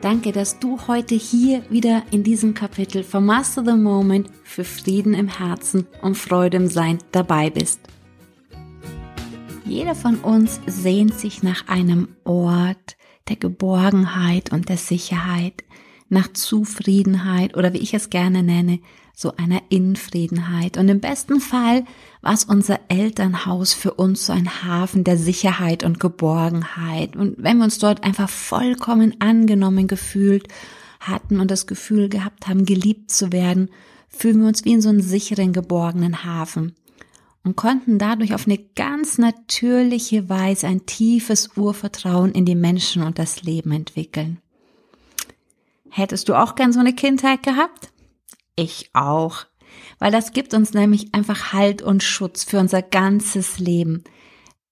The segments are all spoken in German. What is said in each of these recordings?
Danke, dass du heute hier wieder in diesem Kapitel von Master the Moment für Frieden im Herzen und Freude im Sein dabei bist. Jeder von uns sehnt sich nach einem Ort der Geborgenheit und der Sicherheit, nach Zufriedenheit oder wie ich es gerne nenne, so einer Infriedenheit. Und im besten Fall war es unser Elternhaus für uns so ein Hafen der Sicherheit und Geborgenheit. Und wenn wir uns dort einfach vollkommen angenommen gefühlt hatten und das Gefühl gehabt haben, geliebt zu werden, fühlen wir uns wie in so einem sicheren, geborgenen Hafen und konnten dadurch auf eine ganz natürliche Weise ein tiefes Urvertrauen in die Menschen und das Leben entwickeln. Hättest du auch gern so eine Kindheit gehabt? Ich auch. Weil das gibt uns nämlich einfach Halt und Schutz für unser ganzes Leben,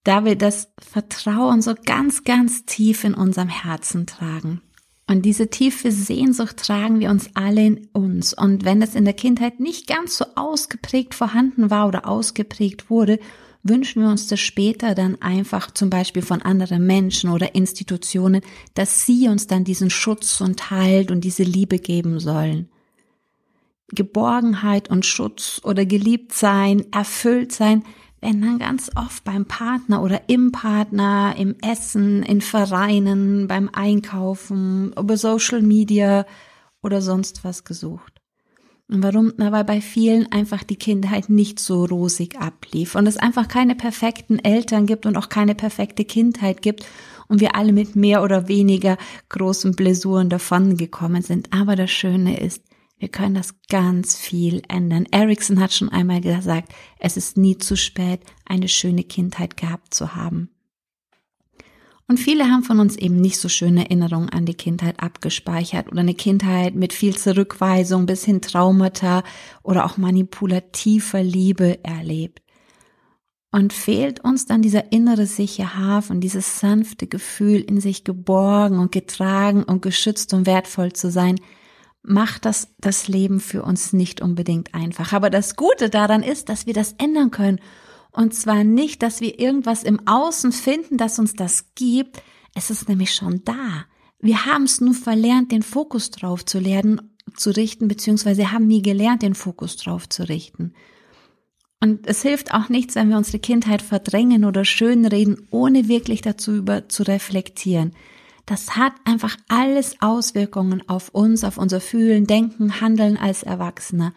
da wir das Vertrauen so ganz, ganz tief in unserem Herzen tragen. Und diese tiefe Sehnsucht tragen wir uns alle in uns. Und wenn es in der Kindheit nicht ganz so ausgeprägt vorhanden war oder ausgeprägt wurde, wünschen wir uns das später dann einfach zum Beispiel von anderen Menschen oder Institutionen, dass sie uns dann diesen Schutz und Halt und diese Liebe geben sollen. Geborgenheit und Schutz oder geliebt sein, erfüllt sein, wenn dann ganz oft beim Partner oder im Partner, im Essen, in Vereinen, beim Einkaufen, über Social Media oder sonst was gesucht. Und warum? Na, weil bei vielen einfach die Kindheit nicht so rosig ablief und es einfach keine perfekten Eltern gibt und auch keine perfekte Kindheit gibt und wir alle mit mehr oder weniger großen Blessuren davon gekommen sind. Aber das Schöne ist, wir können das ganz viel ändern. Erickson hat schon einmal gesagt, es ist nie zu spät, eine schöne Kindheit gehabt zu haben. Und viele haben von uns eben nicht so schöne Erinnerungen an die Kindheit abgespeichert oder eine Kindheit mit viel Zurückweisung bis hin Traumata oder auch manipulativer Liebe erlebt. Und fehlt uns dann dieser innere sichere Hafen, dieses sanfte Gefühl, in sich geborgen und getragen und geschützt und wertvoll zu sein, macht das das Leben für uns nicht unbedingt einfach. Aber das Gute daran ist, dass wir das ändern können. Und zwar nicht, dass wir irgendwas im Außen finden, das uns das gibt. Es ist nämlich schon da. Wir haben es nur verlernt, den Fokus drauf zu lernen, zu richten, beziehungsweise haben nie gelernt, den Fokus drauf zu richten. Und es hilft auch nichts, wenn wir unsere Kindheit verdrängen oder schönreden, ohne wirklich dazu über zu reflektieren das hat einfach alles Auswirkungen auf uns, auf unser Fühlen, Denken, Handeln als Erwachsene.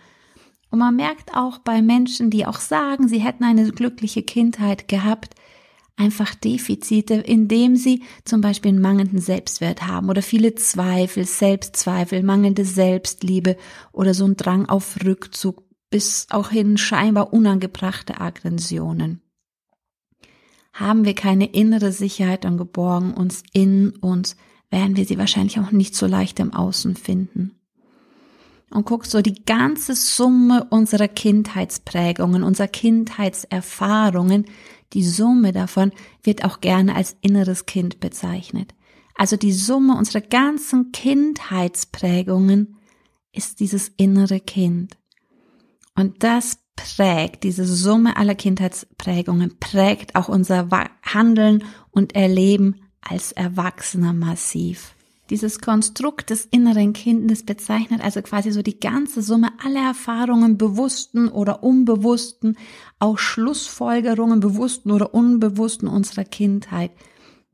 Und man merkt auch bei Menschen, die auch sagen, sie hätten eine glückliche Kindheit gehabt, einfach Defizite, indem sie zum Beispiel einen mangelnden Selbstwert haben oder viele Zweifel, Selbstzweifel, mangelnde Selbstliebe oder so ein Drang auf Rückzug bis auch hin scheinbar unangebrachte Aggressionen haben wir keine innere Sicherheit und geborgen uns in uns, werden wir sie wahrscheinlich auch nicht so leicht im Außen finden. Und guck so die ganze Summe unserer Kindheitsprägungen, unserer Kindheitserfahrungen, die Summe davon wird auch gerne als inneres Kind bezeichnet. Also die Summe unserer ganzen Kindheitsprägungen ist dieses innere Kind. Und das prägt, diese Summe aller Kindheitsprägungen prägt auch unser Handeln und Erleben als Erwachsener massiv. Dieses Konstrukt des inneren Kindes bezeichnet also quasi so die ganze Summe aller Erfahrungen, bewussten oder unbewussten, auch Schlussfolgerungen, bewussten oder unbewussten unserer Kindheit,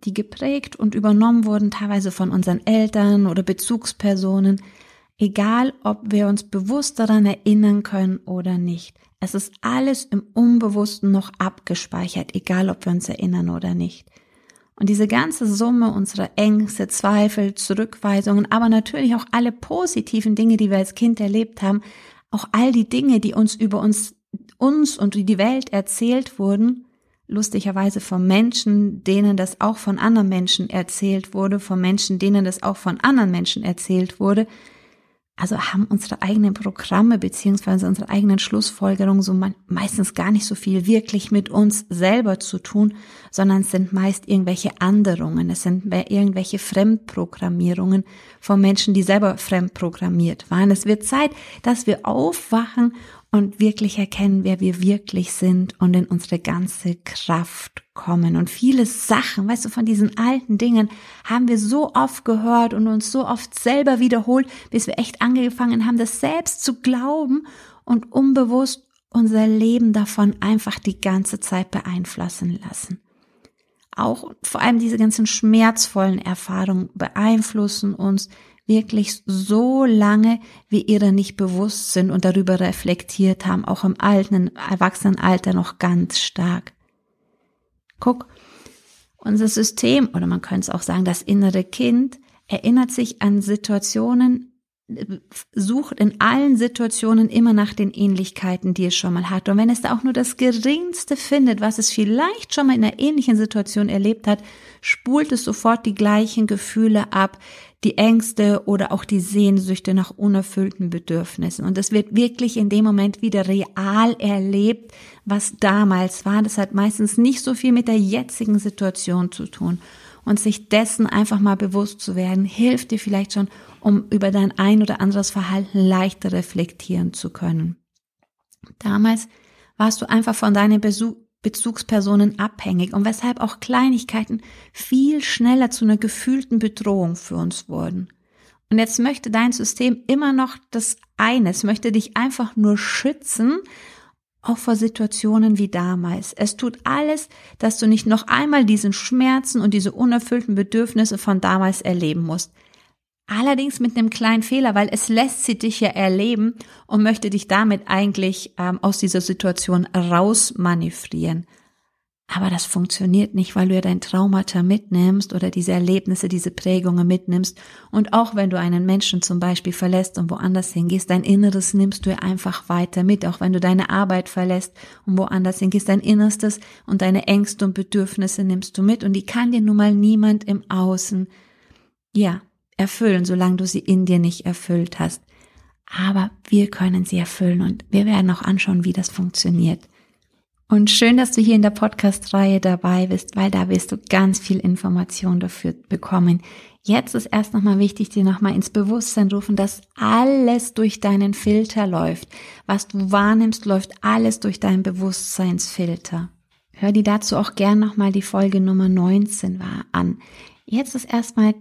die geprägt und übernommen wurden, teilweise von unseren Eltern oder Bezugspersonen, egal ob wir uns bewusst daran erinnern können oder nicht. Es ist alles im Unbewussten noch abgespeichert, egal ob wir uns erinnern oder nicht. Und diese ganze Summe unserer Ängste, Zweifel, Zurückweisungen, aber natürlich auch alle positiven Dinge, die wir als Kind erlebt haben, auch all die Dinge, die uns über uns, uns und die Welt erzählt wurden, lustigerweise von Menschen, denen das auch von anderen Menschen erzählt wurde, von Menschen, denen das auch von anderen Menschen erzählt wurde, also haben unsere eigenen Programme beziehungsweise unsere eigenen Schlussfolgerungen so meistens gar nicht so viel wirklich mit uns selber zu tun, sondern es sind meist irgendwelche Anderungen, es sind irgendwelche Fremdprogrammierungen von Menschen, die selber fremdprogrammiert waren. Es wird Zeit, dass wir aufwachen und wirklich erkennen, wer wir wirklich sind und in unsere ganze Kraft kommen. Und viele Sachen, weißt du, von diesen alten Dingen haben wir so oft gehört und uns so oft selber wiederholt, bis wir echt angefangen haben, das selbst zu glauben und unbewusst unser Leben davon einfach die ganze Zeit beeinflussen lassen. Auch vor allem diese ganzen schmerzvollen Erfahrungen beeinflussen uns wirklich so lange, wie ihre nicht bewusst sind und darüber reflektiert haben, auch im alten Erwachsenenalter noch ganz stark. Guck, unser System, oder man könnte es auch sagen, das innere Kind, erinnert sich an Situationen, sucht in allen Situationen immer nach den Ähnlichkeiten, die es schon mal hat. Und wenn es da auch nur das Geringste findet, was es vielleicht schon mal in einer ähnlichen Situation erlebt hat, spult es sofort die gleichen Gefühle ab, die Ängste oder auch die Sehnsüchte nach unerfüllten Bedürfnissen. Und es wird wirklich in dem Moment wieder real erlebt, was damals war. Das hat meistens nicht so viel mit der jetzigen Situation zu tun. Und sich dessen einfach mal bewusst zu werden, hilft dir vielleicht schon, um über dein ein oder anderes Verhalten leichter reflektieren zu können. Damals warst du einfach von deinen Bezugspersonen abhängig und weshalb auch Kleinigkeiten viel schneller zu einer gefühlten Bedrohung für uns wurden. Und jetzt möchte dein System immer noch das eine, es möchte dich einfach nur schützen, auch vor Situationen wie damals. Es tut alles, dass du nicht noch einmal diesen Schmerzen und diese unerfüllten Bedürfnisse von damals erleben musst. Allerdings mit einem kleinen Fehler, weil es lässt sie dich ja erleben und möchte dich damit eigentlich ähm, aus dieser Situation rausmanövrieren. Aber das funktioniert nicht, weil du ja dein Traumata mitnimmst oder diese Erlebnisse, diese Prägungen mitnimmst. Und auch wenn du einen Menschen zum Beispiel verlässt und woanders hingehst, dein Inneres nimmst du ja einfach weiter mit. Auch wenn du deine Arbeit verlässt und woanders hingehst, dein Innerstes und deine Ängste und Bedürfnisse nimmst du mit. Und die kann dir nun mal niemand im Außen, ja, erfüllen, solange du sie in dir nicht erfüllt hast. Aber wir können sie erfüllen und wir werden auch anschauen, wie das funktioniert. Und schön, dass du hier in der Podcast-Reihe dabei bist, weil da wirst du ganz viel Information dafür bekommen. Jetzt ist erst nochmal wichtig, dir nochmal ins Bewusstsein rufen, dass alles durch deinen Filter läuft. Was du wahrnimmst, läuft alles durch deinen Bewusstseinsfilter. Hör dir dazu auch gern nochmal die Folge Nummer 19 an. Jetzt ist erstmal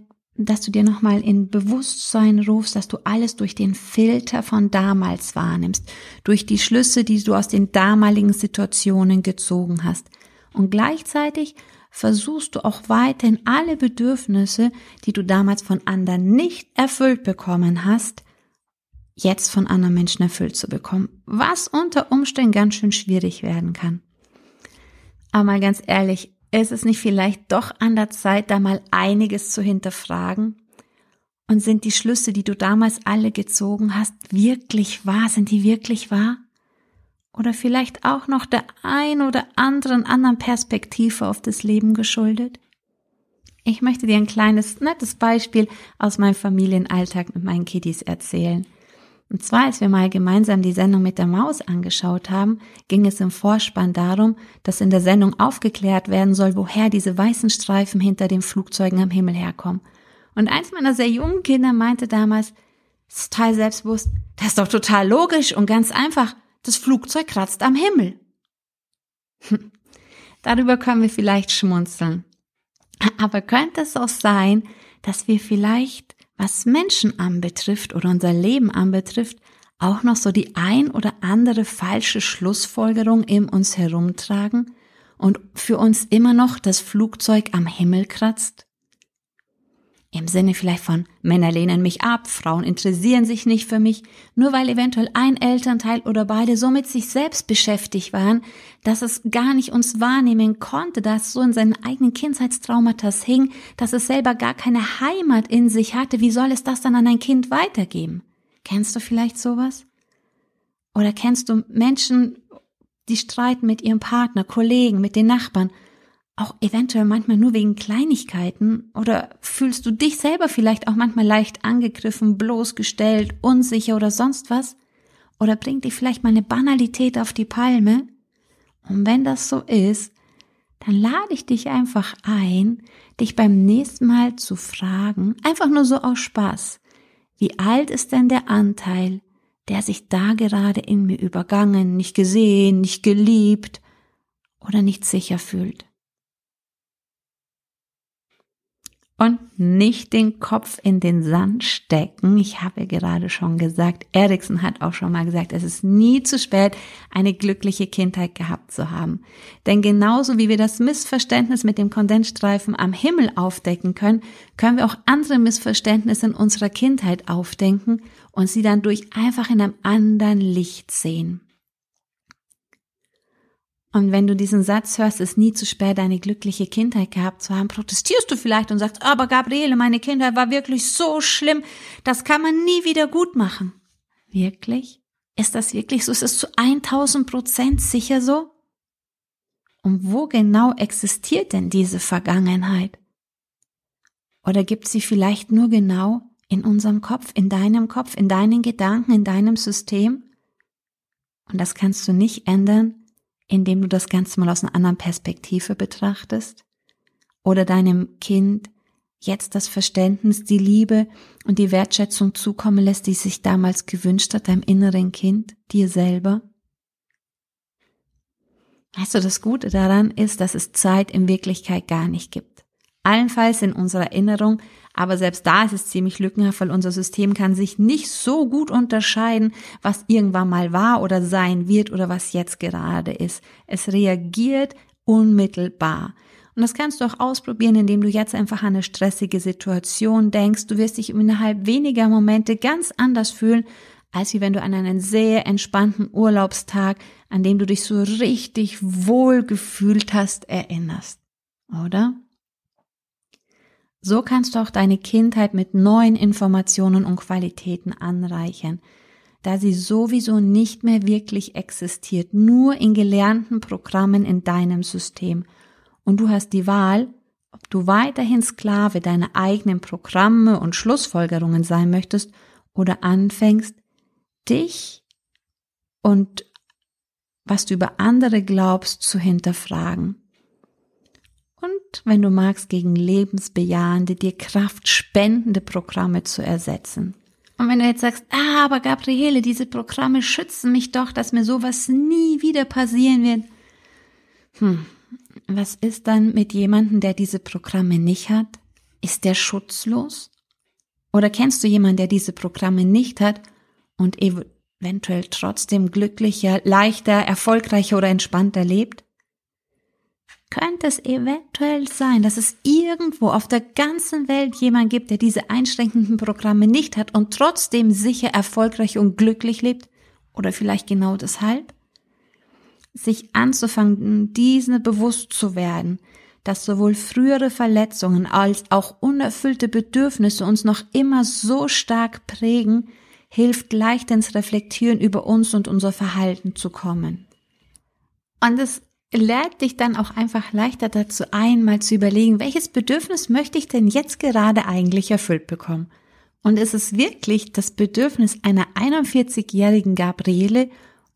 dass du dir nochmal in Bewusstsein rufst, dass du alles durch den Filter von damals wahrnimmst, durch die Schlüsse, die du aus den damaligen Situationen gezogen hast. Und gleichzeitig versuchst du auch weiterhin alle Bedürfnisse, die du damals von anderen nicht erfüllt bekommen hast, jetzt von anderen Menschen erfüllt zu bekommen, was unter Umständen ganz schön schwierig werden kann. Aber mal ganz ehrlich, ist es nicht vielleicht doch an der Zeit, da mal einiges zu hinterfragen? Und sind die Schlüsse, die du damals alle gezogen hast, wirklich wahr? Sind die wirklich wahr? Oder vielleicht auch noch der ein oder anderen anderen Perspektive auf das Leben geschuldet? Ich möchte dir ein kleines, nettes Beispiel aus meinem Familienalltag mit meinen Kiddies erzählen. Und zwar, als wir mal gemeinsam die Sendung mit der Maus angeschaut haben, ging es im Vorspann darum, dass in der Sendung aufgeklärt werden soll, woher diese weißen Streifen hinter den Flugzeugen am Himmel herkommen. Und eins meiner sehr jungen Kinder meinte damals, ist total selbstbewusst, das ist doch total logisch und ganz einfach, das Flugzeug kratzt am Himmel. Darüber können wir vielleicht schmunzeln. Aber könnte es auch sein, dass wir vielleicht was Menschen anbetrifft oder unser Leben anbetrifft, auch noch so die ein oder andere falsche Schlussfolgerung in uns herumtragen und für uns immer noch das Flugzeug am Himmel kratzt? Im Sinne vielleicht von Männer lehnen mich ab, Frauen interessieren sich nicht für mich, nur weil eventuell ein Elternteil oder beide so mit sich selbst beschäftigt waren, dass es gar nicht uns wahrnehmen konnte, dass so in seinen eigenen Kindheitstraumata hing, dass es selber gar keine Heimat in sich hatte. Wie soll es das dann an ein Kind weitergeben? Kennst du vielleicht sowas? Oder kennst du Menschen, die streiten mit ihrem Partner, Kollegen, mit den Nachbarn auch eventuell manchmal nur wegen Kleinigkeiten oder fühlst du dich selber vielleicht auch manchmal leicht angegriffen, bloßgestellt, unsicher oder sonst was? Oder bringt dich vielleicht mal eine Banalität auf die Palme? Und wenn das so ist, dann lade ich dich einfach ein, dich beim nächsten Mal zu fragen, einfach nur so aus Spaß, wie alt ist denn der Anteil, der sich da gerade in mir übergangen, nicht gesehen, nicht geliebt oder nicht sicher fühlt? Und nicht den Kopf in den Sand stecken. Ich habe gerade schon gesagt, Erikson hat auch schon mal gesagt, es ist nie zu spät, eine glückliche Kindheit gehabt zu haben. Denn genauso wie wir das Missverständnis mit dem Kondensstreifen am Himmel aufdecken können, können wir auch andere Missverständnisse in unserer Kindheit aufdenken und sie dann durch einfach in einem anderen Licht sehen. Und wenn du diesen Satz hörst, ist nie zu spät, eine glückliche Kindheit gehabt zu haben, protestierst du vielleicht und sagst, aber Gabriele, meine Kindheit war wirklich so schlimm, das kann man nie wieder gut machen. Wirklich? Ist das wirklich so? Ist es zu 1000 Prozent sicher so? Und wo genau existiert denn diese Vergangenheit? Oder gibt sie vielleicht nur genau in unserem Kopf, in deinem Kopf, in deinen Gedanken, in deinem System? Und das kannst du nicht ändern, indem du das Ganze mal aus einer anderen Perspektive betrachtest oder deinem Kind jetzt das Verständnis, die Liebe und die Wertschätzung zukommen lässt, die sich damals gewünscht hat, deinem inneren Kind, dir selber? Weißt du, das Gute daran ist, dass es Zeit in Wirklichkeit gar nicht gibt. Allenfalls in unserer Erinnerung aber selbst da ist es ziemlich lückenhaft, weil unser System kann sich nicht so gut unterscheiden, was irgendwann mal war oder sein wird oder was jetzt gerade ist. Es reagiert unmittelbar. Und das kannst du auch ausprobieren, indem du jetzt einfach an eine stressige Situation denkst. Du wirst dich innerhalb weniger Momente ganz anders fühlen, als wie wenn du an einen sehr entspannten Urlaubstag, an dem du dich so richtig wohl gefühlt hast, erinnerst. Oder? So kannst du auch deine Kindheit mit neuen Informationen und Qualitäten anreichern, da sie sowieso nicht mehr wirklich existiert, nur in gelernten Programmen in deinem System. Und du hast die Wahl, ob du weiterhin Sklave deiner eigenen Programme und Schlussfolgerungen sein möchtest oder anfängst, dich und was du über andere glaubst zu hinterfragen und, wenn du magst, gegen lebensbejahende, dir Kraft spendende Programme zu ersetzen. Und wenn du jetzt sagst, ah, aber Gabriele, diese Programme schützen mich doch, dass mir sowas nie wieder passieren wird. Hm, was ist dann mit jemandem, der diese Programme nicht hat? Ist der schutzlos? Oder kennst du jemanden, der diese Programme nicht hat und eventuell trotzdem glücklicher, leichter, erfolgreicher oder entspannter lebt? Könnte es eventuell sein, dass es irgendwo auf der ganzen Welt jemand gibt, der diese einschränkenden Programme nicht hat und trotzdem sicher, erfolgreich und glücklich lebt? Oder vielleicht genau deshalb? Sich anzufangen, diesen bewusst zu werden, dass sowohl frühere Verletzungen als auch unerfüllte Bedürfnisse uns noch immer so stark prägen, hilft leicht ins Reflektieren über uns und unser Verhalten zu kommen. Und es lädt dich dann auch einfach leichter dazu ein, mal zu überlegen, welches Bedürfnis möchte ich denn jetzt gerade eigentlich erfüllt bekommen? Und ist es wirklich das Bedürfnis einer 41-jährigen Gabriele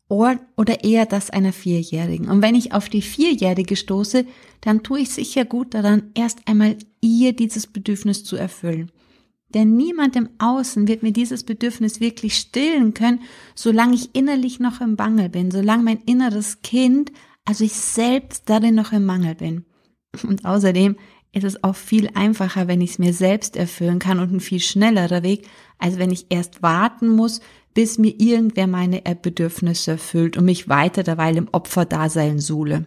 oder eher das einer Vierjährigen? Und wenn ich auf die Vierjährige stoße, dann tue ich sicher gut daran, erst einmal ihr dieses Bedürfnis zu erfüllen. Denn niemand im Außen wird mir dieses Bedürfnis wirklich stillen können, solange ich innerlich noch im Bangel bin, solange mein inneres Kind also ich selbst darin noch im Mangel bin. Und außerdem ist es auch viel einfacher, wenn ich es mir selbst erfüllen kann und ein viel schnellerer Weg, als wenn ich erst warten muss, bis mir irgendwer meine Bedürfnisse erfüllt und mich weiter derweil im Opferdasein suhle.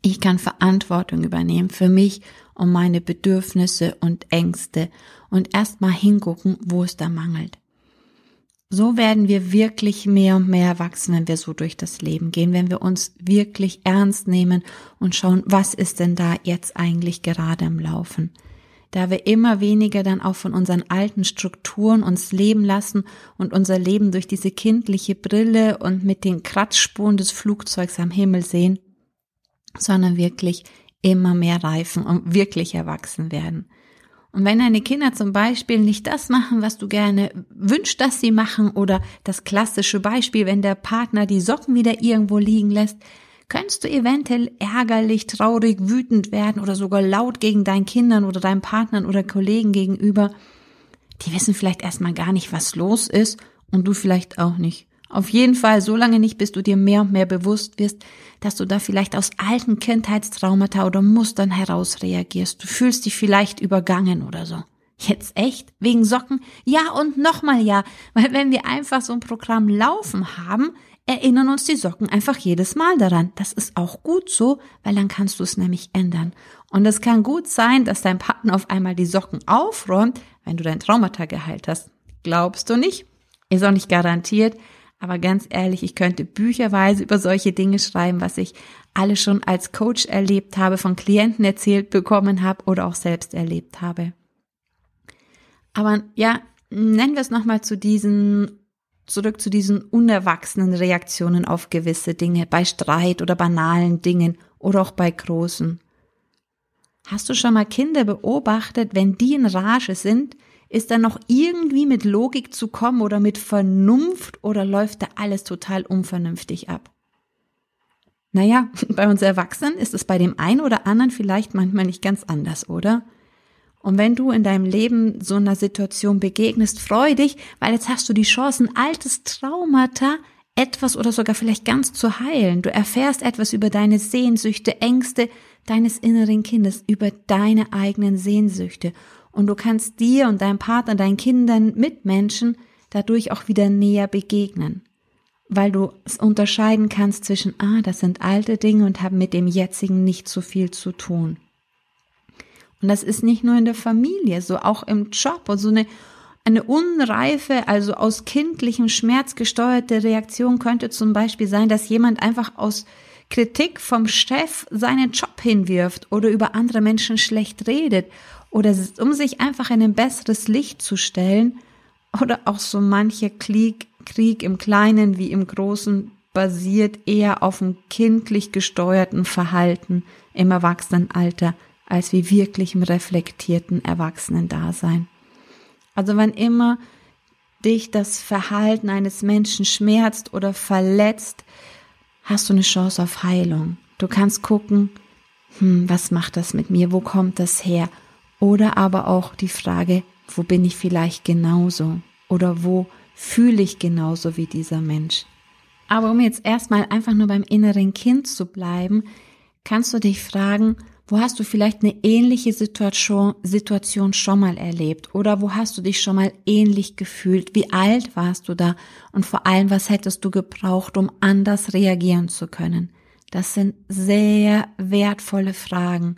Ich kann Verantwortung übernehmen für mich und meine Bedürfnisse und Ängste und erstmal hingucken, wo es da mangelt. So werden wir wirklich mehr und mehr wachsen, wenn wir so durch das Leben gehen, wenn wir uns wirklich ernst nehmen und schauen, was ist denn da jetzt eigentlich gerade im Laufen. Da wir immer weniger dann auch von unseren alten Strukturen uns leben lassen und unser Leben durch diese kindliche Brille und mit den Kratzspuren des Flugzeugs am Himmel sehen, sondern wirklich immer mehr reifen und wirklich erwachsen werden. Und wenn deine Kinder zum Beispiel nicht das machen, was du gerne wünschst, dass sie machen, oder das klassische Beispiel, wenn der Partner die Socken wieder irgendwo liegen lässt, könntest du eventuell ärgerlich, traurig, wütend werden oder sogar laut gegen deinen Kindern oder deinen Partnern oder Kollegen gegenüber. Die wissen vielleicht erstmal gar nicht, was los ist und du vielleicht auch nicht. Auf jeden Fall so lange nicht, bis du dir mehr und mehr bewusst wirst, dass du da vielleicht aus alten Kindheitstraumata oder Mustern heraus reagierst. Du fühlst dich vielleicht übergangen oder so. Jetzt echt? Wegen Socken? Ja und nochmal ja. Weil wenn wir einfach so ein Programm laufen haben, erinnern uns die Socken einfach jedes Mal daran. Das ist auch gut so, weil dann kannst du es nämlich ändern. Und es kann gut sein, dass dein Partner auf einmal die Socken aufräumt, wenn du dein Traumata geheilt hast. Glaubst du nicht? Ist auch nicht garantiert, aber ganz ehrlich, ich könnte bücherweise über solche Dinge schreiben, was ich alle schon als Coach erlebt habe, von Klienten erzählt bekommen habe oder auch selbst erlebt habe. Aber ja, nennen wir es nochmal zu diesen, zurück zu diesen unerwachsenen Reaktionen auf gewisse Dinge, bei Streit oder banalen Dingen oder auch bei großen. Hast du schon mal Kinder beobachtet, wenn die in Rage sind, ist da noch irgendwie mit Logik zu kommen oder mit Vernunft oder läuft da alles total unvernünftig ab? Naja, bei uns Erwachsenen ist es bei dem einen oder anderen vielleicht manchmal nicht ganz anders, oder? Und wenn du in deinem Leben so einer Situation begegnest, freu dich, weil jetzt hast du die Chance, ein altes Traumata etwas oder sogar vielleicht ganz zu heilen. Du erfährst etwas über deine Sehnsüchte, Ängste deines inneren Kindes, über deine eigenen Sehnsüchte und du kannst dir und deinem Partner, deinen Kindern, Mitmenschen dadurch auch wieder näher begegnen, weil du es unterscheiden kannst zwischen, ah, das sind alte Dinge und haben mit dem jetzigen nicht so viel zu tun. Und das ist nicht nur in der Familie, so auch im Job und so eine eine unreife, also aus kindlichem Schmerz gesteuerte Reaktion könnte zum Beispiel sein, dass jemand einfach aus Kritik vom Chef seinen Job hinwirft oder über andere Menschen schlecht redet oder um sich einfach in ein besseres Licht zu stellen oder auch so mancher Krieg, Krieg im Kleinen wie im Großen basiert eher auf einem kindlich gesteuerten Verhalten im Erwachsenenalter als wie wirklichem reflektierten Erwachsenen-Dasein. Also wenn immer dich das Verhalten eines Menschen schmerzt oder verletzt, hast du eine Chance auf Heilung. Du kannst gucken, hm, was macht das mit mir? Wo kommt das her? Oder aber auch die Frage, wo bin ich vielleicht genauso? Oder wo fühle ich genauso wie dieser Mensch? Aber um jetzt erstmal einfach nur beim inneren Kind zu bleiben, kannst du dich fragen, wo hast du vielleicht eine ähnliche Situation, schon mal erlebt? Oder wo hast du dich schon mal ähnlich gefühlt? Wie alt warst du da? Und vor allem, was hättest du gebraucht, um anders reagieren zu können? Das sind sehr wertvolle Fragen.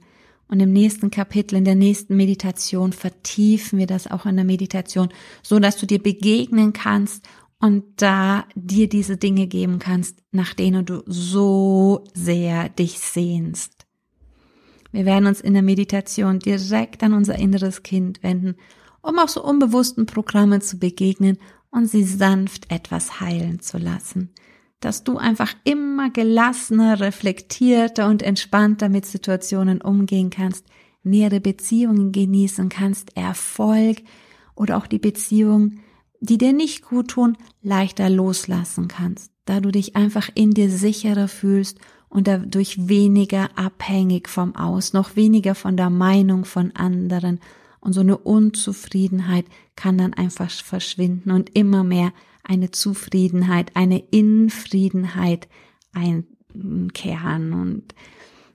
Und im nächsten Kapitel, in der nächsten Meditation vertiefen wir das auch in der Meditation, so dass du dir begegnen kannst und da dir diese Dinge geben kannst, nach denen du so sehr dich sehnst. Wir werden uns in der Meditation direkt an unser inneres Kind wenden, um auch so unbewussten Programmen zu begegnen und sie sanft etwas heilen zu lassen dass du einfach immer gelassener, reflektierter und entspannter mit Situationen umgehen kannst, nähere Beziehungen genießen kannst, Erfolg oder auch die Beziehungen, die dir nicht gut tun, leichter loslassen kannst, da du dich einfach in dir sicherer fühlst und dadurch weniger abhängig vom Aus, noch weniger von der Meinung von anderen. Und so eine Unzufriedenheit kann dann einfach verschwinden und immer mehr eine Zufriedenheit, eine Infriedenheit einkehren und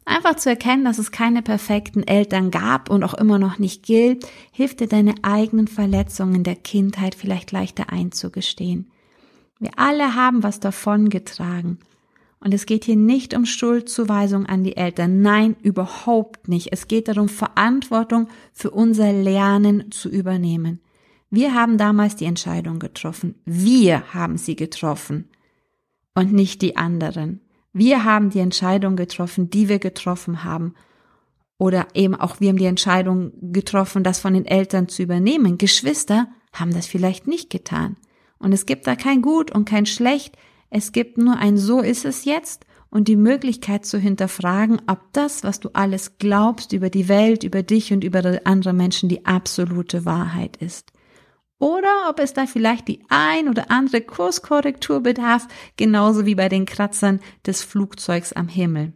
einfach zu erkennen, dass es keine perfekten Eltern gab und auch immer noch nicht gilt, hilft dir deine eigenen Verletzungen der Kindheit vielleicht leichter einzugestehen. Wir alle haben was davon getragen. Und es geht hier nicht um Schuldzuweisung an die Eltern. Nein, überhaupt nicht. Es geht darum, Verantwortung für unser Lernen zu übernehmen. Wir haben damals die Entscheidung getroffen. Wir haben sie getroffen und nicht die anderen. Wir haben die Entscheidung getroffen, die wir getroffen haben. Oder eben auch wir haben die Entscheidung getroffen, das von den Eltern zu übernehmen. Geschwister haben das vielleicht nicht getan. Und es gibt da kein Gut und kein Schlecht. Es gibt nur ein So ist es jetzt und die Möglichkeit zu hinterfragen, ob das, was du alles glaubst über die Welt, über dich und über andere Menschen, die absolute Wahrheit ist. Oder ob es da vielleicht die ein oder andere Kurskorrektur bedarf, genauso wie bei den Kratzern des Flugzeugs am Himmel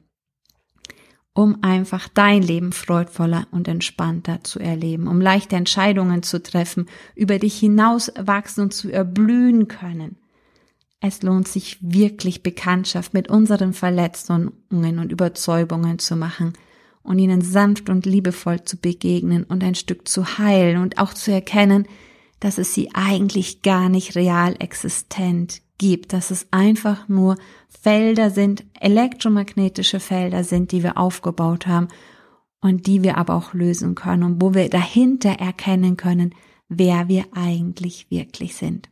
um einfach dein Leben freudvoller und entspannter zu erleben, um leichte Entscheidungen zu treffen, über dich hinaus wachsen und zu erblühen können. Es lohnt sich wirklich Bekanntschaft mit unseren Verletzungen und Überzeugungen zu machen und ihnen sanft und liebevoll zu begegnen und ein Stück zu heilen und auch zu erkennen, dass es sie eigentlich gar nicht real existent gibt, dass es einfach nur Felder sind, elektromagnetische Felder sind, die wir aufgebaut haben und die wir aber auch lösen können und wo wir dahinter erkennen können, wer wir eigentlich wirklich sind.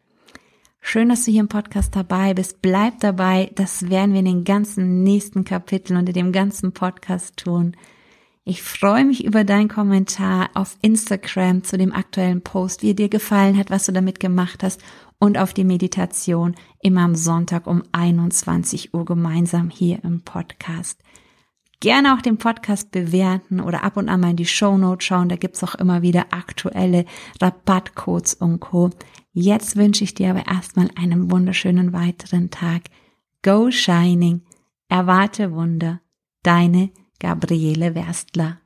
Schön, dass du hier im Podcast dabei bist. Bleib dabei. Das werden wir in den ganzen nächsten Kapiteln unter dem ganzen Podcast tun. Ich freue mich über deinen Kommentar auf Instagram zu dem aktuellen Post, wie dir gefallen hat, was du damit gemacht hast und auf die Meditation immer am Sonntag um 21 Uhr gemeinsam hier im Podcast. Gerne auch den Podcast bewerten oder ab und an mal in die Show Notes schauen. Da gibt's auch immer wieder aktuelle Rabattcodes und Co. Jetzt wünsche ich dir aber erstmal einen wunderschönen weiteren Tag. Go Shining. Erwarte Wunder. Deine Gabriele Werstler.